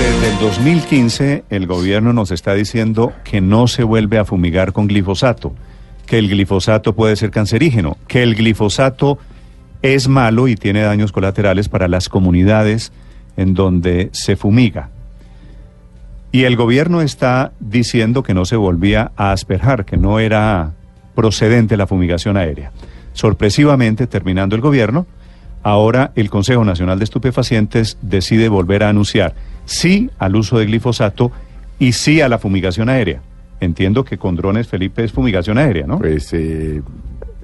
Desde el 2015, el gobierno nos está diciendo que no se vuelve a fumigar con glifosato, que el glifosato puede ser cancerígeno, que el glifosato es malo y tiene daños colaterales para las comunidades en donde se fumiga. Y el gobierno está diciendo que no se volvía a asperjar, que no era procedente la fumigación aérea. Sorpresivamente, terminando el gobierno, ahora el Consejo Nacional de Estupefacientes decide volver a anunciar sí al uso de glifosato y sí a la fumigación aérea. Entiendo que con drones, Felipe, es fumigación aérea, ¿no? Pues eh,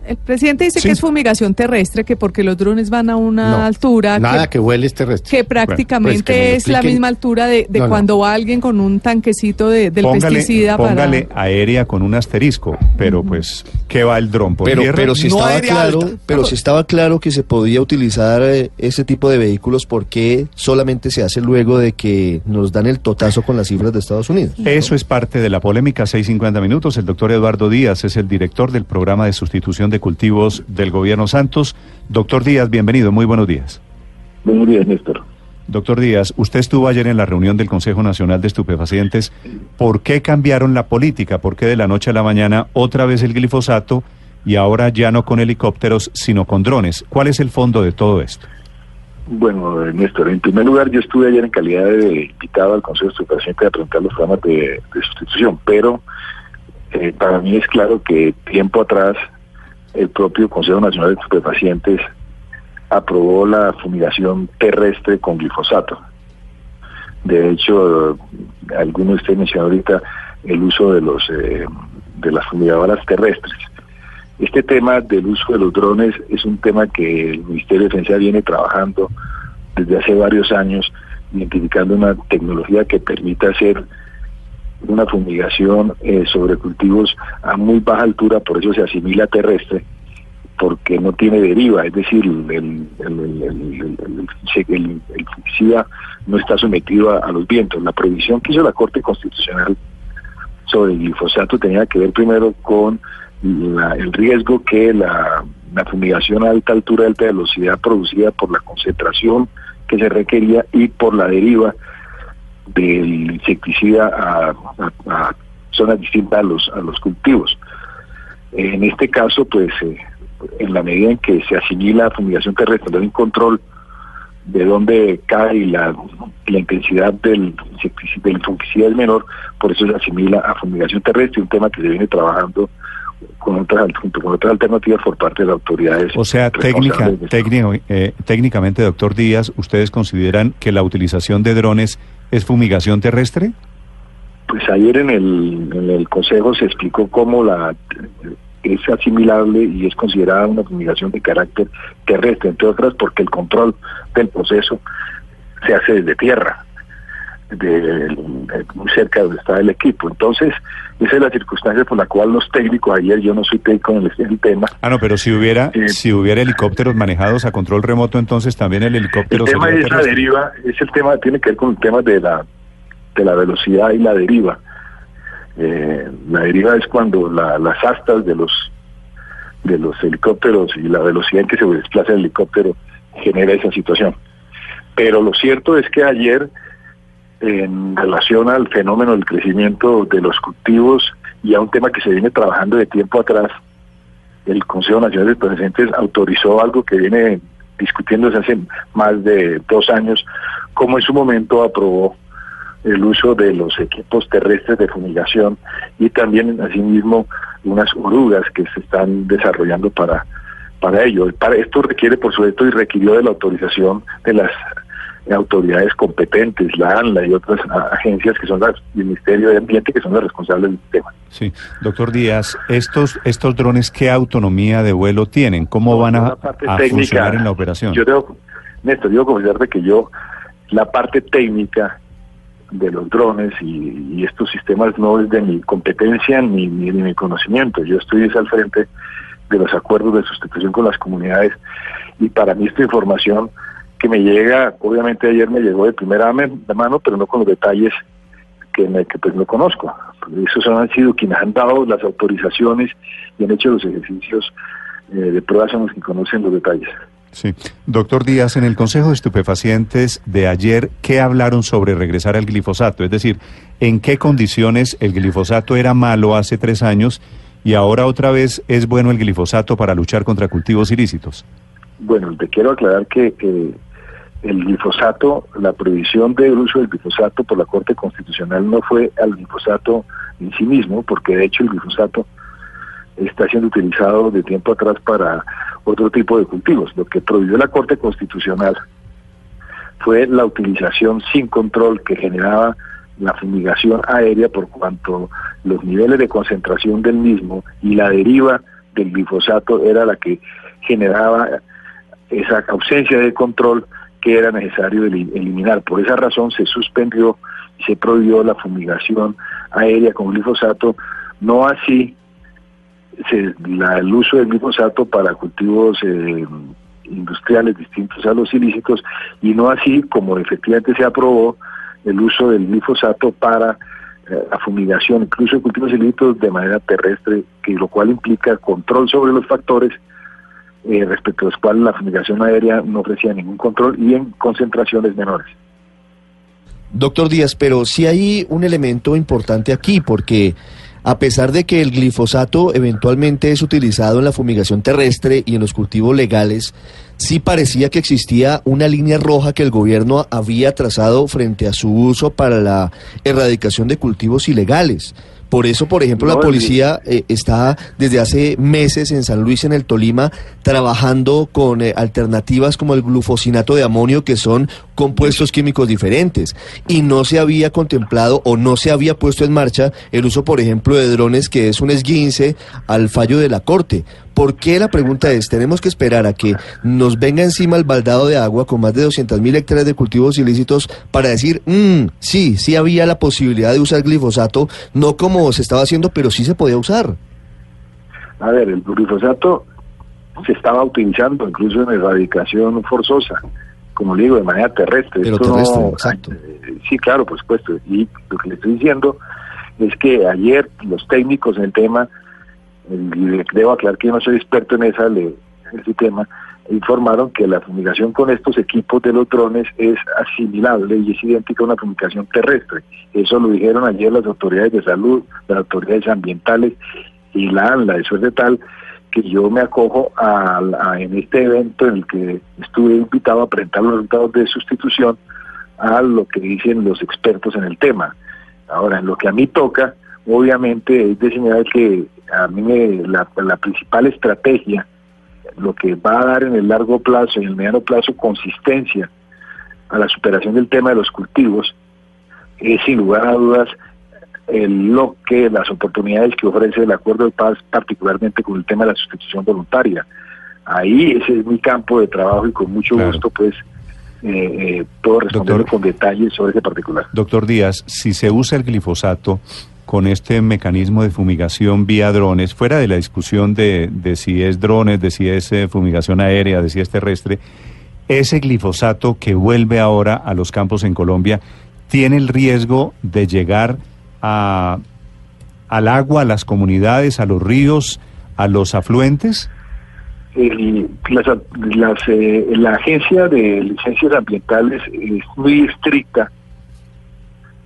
El presidente dice Sí. que es fumigación terrestre, que porque los drones van a una no, altura Nada que, que huele es terrestre. que prácticamente Bueno, pues que lo es la misma altura de, de No, no. cuando va alguien con un tanquecito de, del póngale, pesticida póngale para... aérea con un asterisco, pero pues, ¿qué va el dron? ¿Por Pero, tierra? pero si No estaba claro, alta. pero si estaba claro que se podía utilizar eh, ese tipo de vehículos, ¿por qué solamente se hace luego de que nos dan el totazo con las cifras de Estados Unidos? Eso es parte de la polémica 6.50 minutos. El doctor Eduardo Díaz es el director del programa de sustitución de cultivos del gobierno Santos. Doctor Díaz, bienvenido, muy buenos días. Buenos días, Néstor. Doctor Díaz, usted estuvo ayer en la reunión del Consejo Nacional de Estupefacientes. ¿Por qué cambiaron la política? ¿Por qué de la noche a la mañana otra vez el glifosato y ahora ya no con helicópteros, sino con drones? ¿Cuál es el fondo de todo esto? Bueno, eh, Néstor, en primer lugar, yo estuve ayer en calidad de invitado al Consejo de Estupefacientes a presentar los programas de, de sustitución, pero eh, para mí es claro que tiempo atrás el propio Consejo Nacional de Estupefacientes aprobó la fumigación terrestre con glifosato. De hecho, algunos de ustedes mencionaron ahorita el uso de los eh, de las fumigadoras terrestres. Este tema del uso de los drones es un tema que el Ministerio de Defensa viene trabajando desde hace varios años, identificando una tecnología que permita hacer una fumigación eh, sobre cultivos a muy baja altura, por eso se asimila terrestre, porque no tiene deriva, es decir, el, el, el, no está sometido a, los vientos. La prohibición que hizo la Corte Constitucional sobre el glifosato tenía que ver primero con la- el riesgo que la, la fumigación a alta altura alta velocidad producida por la concentración que se requería y por la deriva del insecticida a, a- a zonas distintas a los, a los cultivos. En este caso, pues, eh, en la medida en que se asimila la fumigación terrestre, no hay un control de dónde cae y la, la intensidad del, insecticida- del fungicida es menor, por eso se asimila a fumigación terrestre, un tema que se viene trabajando con otras, junto con otras alternativas por parte de las autoridades. O sea, técnica, técnico, eh, técnicamente, doctor Díaz, ¿ustedes consideran que la utilización de drones es fumigación terrestre? Pues ayer en el, Consejo se explicó cómo la es asimilable y es considerada una fumigación de carácter terrestre, entre otras porque el control del proceso se hace desde tierra, de, de- muy cerca de donde está el equipo. Entonces, esa es la circunstancia por la cual los técnicos, ayer yo no soy técnico en el, el tema, Ah, no, pero si hubiera, Eh, si hubiera helicópteros manejados a control remoto, entonces también el El helicóptero tema sería es la terrestre. deriva, es el tema, tiene que ver con el tema de la, de la velocidad y la deriva. Eh, la deriva es cuando la- las astas de los de los helicópteros y la velocidad en que se desplaza el helicóptero genera esa situación. Pero lo cierto es que ayer, en relación al fenómeno del crecimiento de los cultivos y a un tema que se viene trabajando de tiempo atrás, el Consejo Nacional de Presidentes autorizó algo que viene discutiéndose hace más de dos años, como en su momento aprobó el uso de los equipos terrestres de fumigación y también asimismo unas orugas que se están desarrollando para para ello. Para esto requiere, por supuesto, y requirió de la autorización de las autoridades competentes, la ANLA y otras agencias que son las del Ministerio de Ambiente que son las responsables del tema. Sí, doctor Díaz, estos, estos drones, ¿qué autonomía de vuelo tienen? ¿Cómo van a, a funcionar en la operación? Yo debo, Néstor, yo confesarte que yo, la parte técnica de los drones y, y estos sistemas no es de mi competencia ni, ni de mi conocimiento. Yo estoy al frente de los acuerdos de sustitución con las comunidades y para mí esta información que me llega, obviamente ayer me llegó de primera mano, pero no con los detalles que, me, que pues no conozco. Esos han sido quienes han dado las autorizaciones y han hecho los ejercicios eh, de pruebas son los que conocen los detalles. Sí. Doctor Díaz, en el Consejo de Estupefacientes de ayer, ¿qué hablaron sobre regresar al glifosato? Es decir, ¿en qué condiciones el glifosato era malo hace tres años y ahora otra vez es bueno el glifosato para luchar contra cultivos ilícitos? Bueno, te quiero aclarar que eh, el glifosato, la prohibición del uso del glifosato por la Corte Constitucional no fue al glifosato en sí mismo, porque de hecho el glifosato está siendo utilizado de tiempo atrás para otro tipo de cultivos. Lo que prohibió la Corte Constitucional fue la utilización sin control que generaba la fumigación aérea por cuanto los niveles de concentración del mismo y la deriva del glifosato era la que generaba esa ausencia de control que era necesario eliminar. Por esa razón se suspendió se prohibió la fumigación aérea con glifosato, no así se, la, el uso del glifosato para cultivos eh, industriales distintos a los ilícitos y no así como efectivamente se aprobó el uso del glifosato para eh, la fumigación, incluso de cultivos ilícitos de manera terrestre, que lo cual implica control sobre los factores eh, respecto a los cuales la fumigación aérea no ofrecía ningún control y en concentraciones menores. Doctor Díaz, pero sí hay un elemento importante aquí, porque a pesar de que el glifosato eventualmente es utilizado en la fumigación terrestre y en los cultivos legales, sí parecía que existía una línea roja que el gobierno había trazado frente a su uso para la erradicación de cultivos ilegales. Por eso, por ejemplo, la policía eh, está desde hace meses en San Luis, en el Tolima, trabajando con eh, alternativas como el glufosinato de amonio, que son compuestos químicos diferentes. Y no se había contemplado o no se había puesto en marcha el uso, por ejemplo, de drones, que es un esguince al fallo de la Corte. ¿Por qué la pregunta es, tenemos que esperar a que nos venga encima el baldado de agua con más de 200 mil hectáreas de cultivos ilícitos para decir, mmm, sí, sí había la posibilidad de usar glifosato, no como se estaba haciendo, pero sí se podía usar? A ver, el glifosato se estaba utilizando incluso en erradicación forzosa, como digo, de manera terrestre. Pero terrestre, exacto. Eh, sí, claro, por supuesto. Y lo que le estoy diciendo es que ayer los técnicos en el tema y debo aclarar que yo no soy experto en, esa, en ese tema, informaron que la fumigación con estos equipos de los drones es asimilable y es idéntica a una fumigación terrestre. Eso lo dijeron ayer las autoridades de salud, las autoridades ambientales y la ANLA. Eso es de tal que yo me acojo a, en este evento en el que estuve invitado a presentar los resultados de sustitución a lo que dicen los expertos en el tema. Ahora, en lo que a mí toca, obviamente es de señalar que a mí me, la, la principal estrategia, lo que va a dar en el largo plazo y en el mediano plazo consistencia a la superación del tema de los cultivos, es sin lugar a dudas el, lo que las oportunidades que ofrece el acuerdo de paz, particularmente con el tema de la sustitución voluntaria. Ahí ese es mi campo de trabajo y con mucho gusto pues eh, eh, puedo responder con detalles sobre ese particular. Doctor Díaz, si se usa el glifosato con este mecanismo de fumigación vía drones, fuera de la discusión de, de si es drones, de si es eh, fumigación aérea, de si es terrestre, ese glifosato que vuelve ahora a los campos en Colombia, ¿tiene el riesgo de llegar a, al agua, a las comunidades, a los ríos, a los afluentes? las, eh, la agencia de licencias ambientales es muy estricta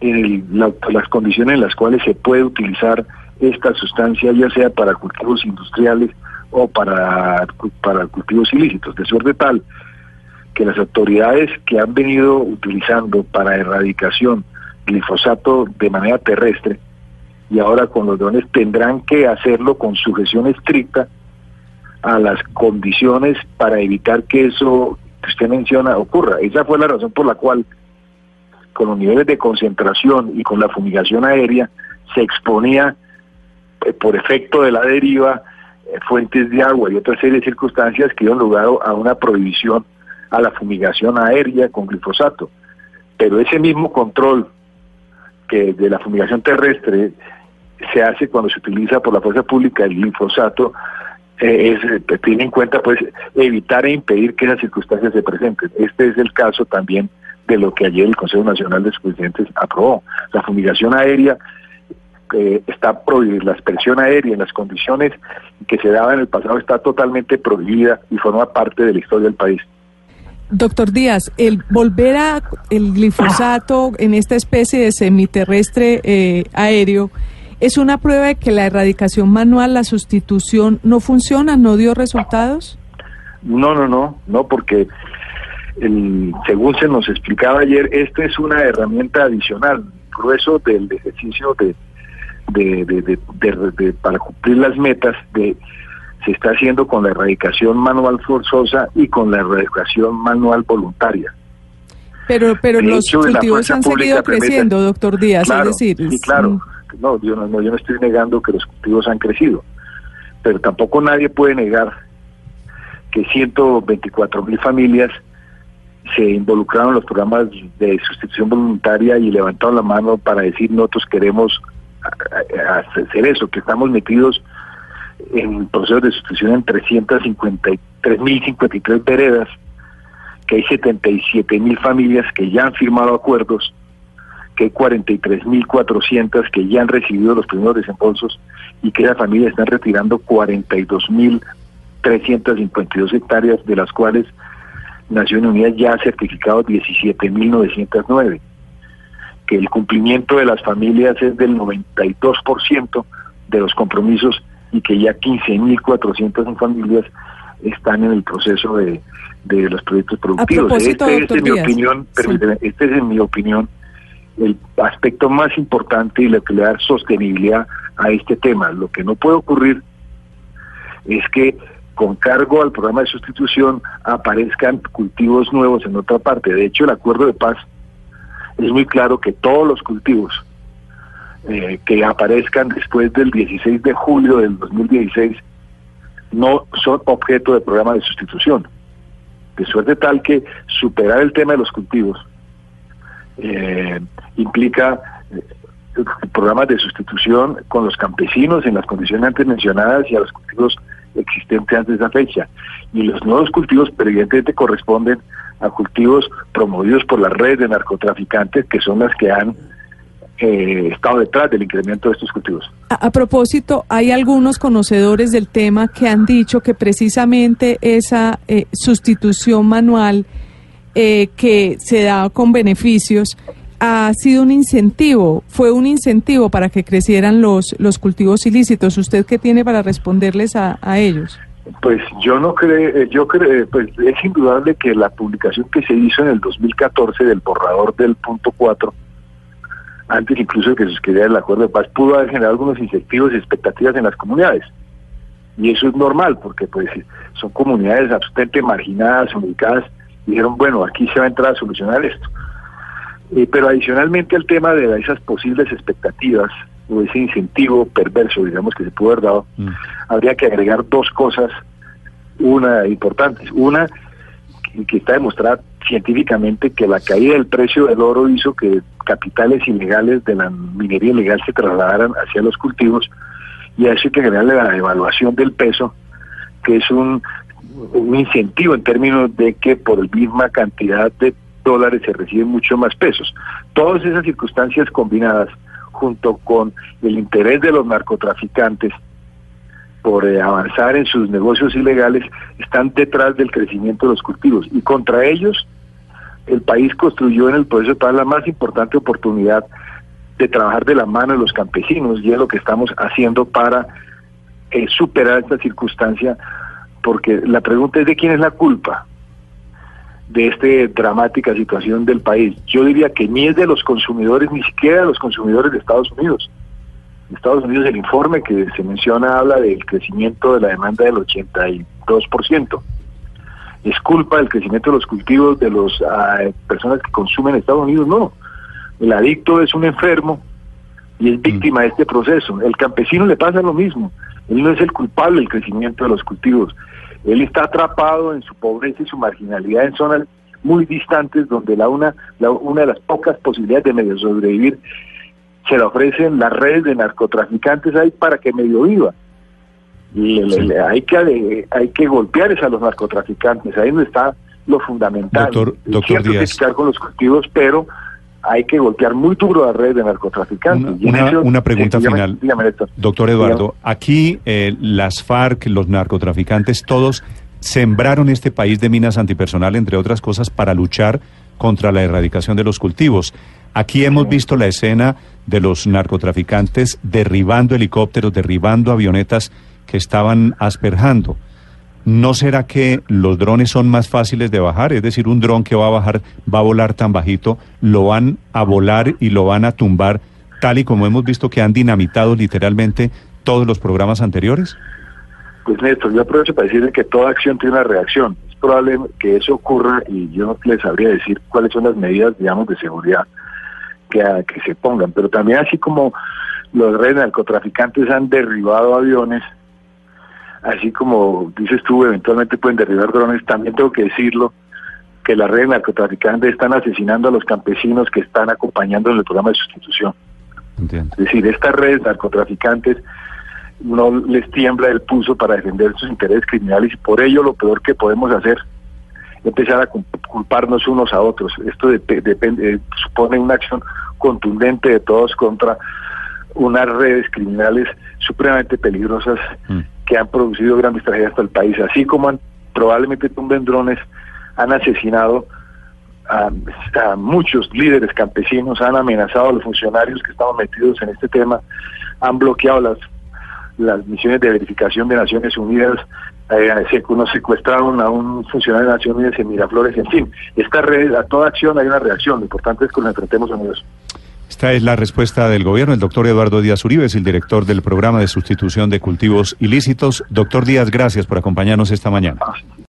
las condiciones en las cuales se puede utilizar esta sustancia, ya sea para cultivos industriales o para, para cultivos ilícitos, de suerte tal que las autoridades que han venido utilizando para erradicación glifosato de manera terrestre y ahora con los drones tendrán que hacerlo con sujeción estricta a las condiciones para evitar que eso que usted menciona ocurra. Esa fue la razón por la cual con los niveles de concentración y con la fumigación aérea, se exponía eh, por efecto de la deriva eh, fuentes de agua y otra serie de circunstancias que dieron lugar a una prohibición a la fumigación aérea con glifosato. Pero ese mismo control que de la fumigación terrestre se hace cuando se utiliza por la fuerza pública el glifosato, eh, es, tiene en cuenta pues evitar e impedir que esas circunstancias se presenten. Este es el caso también de lo que ayer el Consejo Nacional de Presidentes aprobó. La fumigación aérea eh, está prohibida, la expresión aérea en las condiciones que se daba en el pasado está totalmente prohibida y forma parte de la historia del país. Doctor Díaz, el volver a el glifosato en esta especie de semiterrestre eh, aéreo es una prueba de que la erradicación manual, la sustitución, no funciona, no dio resultados. No, no, no, no, porque el, según se nos explicaba ayer, esta es una herramienta adicional, grueso del ejercicio de, de, de, de, de para cumplir las metas de se está haciendo con la erradicación manual forzosa y con la erradicación manual voluntaria. Pero, pero los hecho, cultivos han seguido permite- creciendo, doctor Díaz, Claro, es decir, sí, claro. No, yo no, no, yo no estoy negando que los cultivos han crecido, pero tampoco nadie puede negar que 124 mil familias se involucraron en los programas de sustitución voluntaria y levantaron la mano para decir nosotros queremos hacer eso, que estamos metidos en procesos de sustitución en 353.053 veredas, que hay 77 mil familias que ya han firmado acuerdos, que hay 43.400 que ya han recibido los primeros desembolsos y que esas familias están retirando 42.352 hectáreas, de las cuales Naciones Unidas ya ha certificado 17.909 que el cumplimiento de las familias es del 92% de los compromisos y que ya 15.400 familias están en el proceso de, de los proyectos productivos. este es, en mi opinión, sí. permíteme, este es en mi opinión el aspecto más importante y lo que le da sostenibilidad a este tema. Lo que no puede ocurrir es que con cargo al programa de sustitución aparezcan cultivos nuevos en otra parte. De hecho, el acuerdo de paz es muy claro que todos los cultivos eh, que aparezcan después del 16 de julio del 2016 no son objeto de programa de sustitución. De suerte tal que superar el tema de los cultivos eh, implica eh, programas de sustitución con los campesinos en las condiciones antes mencionadas y a los cultivos existentes antes de esa fecha. Y los nuevos cultivos, pero evidentemente corresponden a cultivos promovidos por las redes de narcotraficantes, que son las que han eh, estado detrás del incremento de estos cultivos. A, a propósito, hay algunos conocedores del tema que han dicho que precisamente esa eh, sustitución manual eh, que se da con beneficios ha sido un incentivo, fue un incentivo para que crecieran los, los cultivos ilícitos. ¿Usted qué tiene para responderles a, a ellos? Pues yo no creo, yo creo, pues es indudable que la publicación que se hizo en el 2014 del borrador del punto 4, antes incluso de que se suscribiera el acuerdo de paz, pudo haber generado algunos incentivos y expectativas en las comunidades. Y eso es normal, porque pues son comunidades absolutamente marginadas, ubicadas, dijeron, bueno, aquí se va a entrar a solucionar esto. Eh, pero adicionalmente al tema de esas posibles expectativas o ese incentivo perverso, digamos, que se pudo haber dado, Mm. habría que agregar dos cosas, una importantes. Una, que, que está demostrada científicamente que la caída del precio del oro hizo que capitales ilegales de la minería ilegal se trasladaran hacia los cultivos y a eso hay que agregarle la devaluación del peso, que es un, un incentivo en términos de que por la misma cantidad de dólares se reciben mucho más pesos. Todas esas circunstancias combinadas junto con el interés de los narcotraficantes por eh, avanzar en sus negocios ilegales están detrás del crecimiento de los cultivos y contra ellos el país construyó en el proceso paz la más importante oportunidad de trabajar de la mano de los campesinos y es lo que estamos haciendo para eh, superar esta circunstancia porque la pregunta es de quién es la culpa de esta dramática situación del país. Yo diría que ni es de los consumidores, ni siquiera de los consumidores de Estados Unidos. En Estados Unidos el informe que se menciona habla del crecimiento de la demanda del 82%. ¿Es culpa del crecimiento de los cultivos de las personas que consumen en Estados Unidos? No. El adicto es un enfermo y es víctima de este proceso. El campesino le pasa lo mismo. Él no es el culpable del crecimiento de los cultivos. Él está atrapado en su pobreza y su marginalidad en zonas muy distantes donde la una, la, una de las pocas posibilidades de medio sobrevivir se le ofrecen las redes de narcotraficantes ahí para que medio viva. Y le- Sí. le- hay que hay que golpear es a los narcotraficantes, ahí donde está lo fundamental. Doctor- doctor Díaz. con los cultivos, pero hay que golpear muy duro las redes de narcotraficantes. Una, pregunta eh, final. dígame. Doctor Eduardo, aquí eh, las FARC, los narcotraficantes, todos sembraron este país de minas antipersonal, entre otras cosas, para luchar contra la erradicación de los cultivos. Aquí hemos visto la escena de los narcotraficantes derribando helicópteros, derribando avionetas que estaban asperjando. ¿No será que los drones son más fáciles de bajar? Es decir, un dron que va a bajar, va a volar tan bajito, lo van a volar y lo van a tumbar, tal y como hemos visto que han dinamitado literalmente todos los programas anteriores. Pues Néstor, yo aprovecho para decirle que toda acción tiene una reacción. Es probable que eso ocurra y yo no les sabría decir cuáles son las medidas, digamos, de seguridad que, a- que se pongan. Pero también así como los redes narcotraficantes han derribado aviones, así como dices tú, eventualmente pueden derribar drones, también tengo que decirlo que las redes narcotraficantes están asesinando a los campesinos que están acompañando en el programa de sustitución. Entiendo. Es decir, estas redes narcotraficantes no les tiembla el pulso para defender sus intereses criminales y por ello lo peor que podemos hacer es empezar a cul- culparnos unos a otros. Esto dep- depende, eh, supone una acción contundente de todos contra unas redes criminales supremamente peligrosas Mm. Que han producido grandes tragedias para el país, así como han probablemente tumben drones, han asesinado a, a muchos líderes campesinos, han amenazado a los funcionarios que estaban metidos en este tema, han bloqueado las las misiones de verificación de Naciones Unidas, eh, nos secuestraron a un funcionario de Naciones Unidas en Miraflores, en fin, esta red, a toda acción hay una reacción, lo importante es que nos enfrentemos unidos. Esta es la respuesta del gobierno. El doctor Eduardo Díaz Uribe es el director del programa de sustitución de cultivos ilícitos. Doctor Díaz, gracias por acompañarnos esta mañana.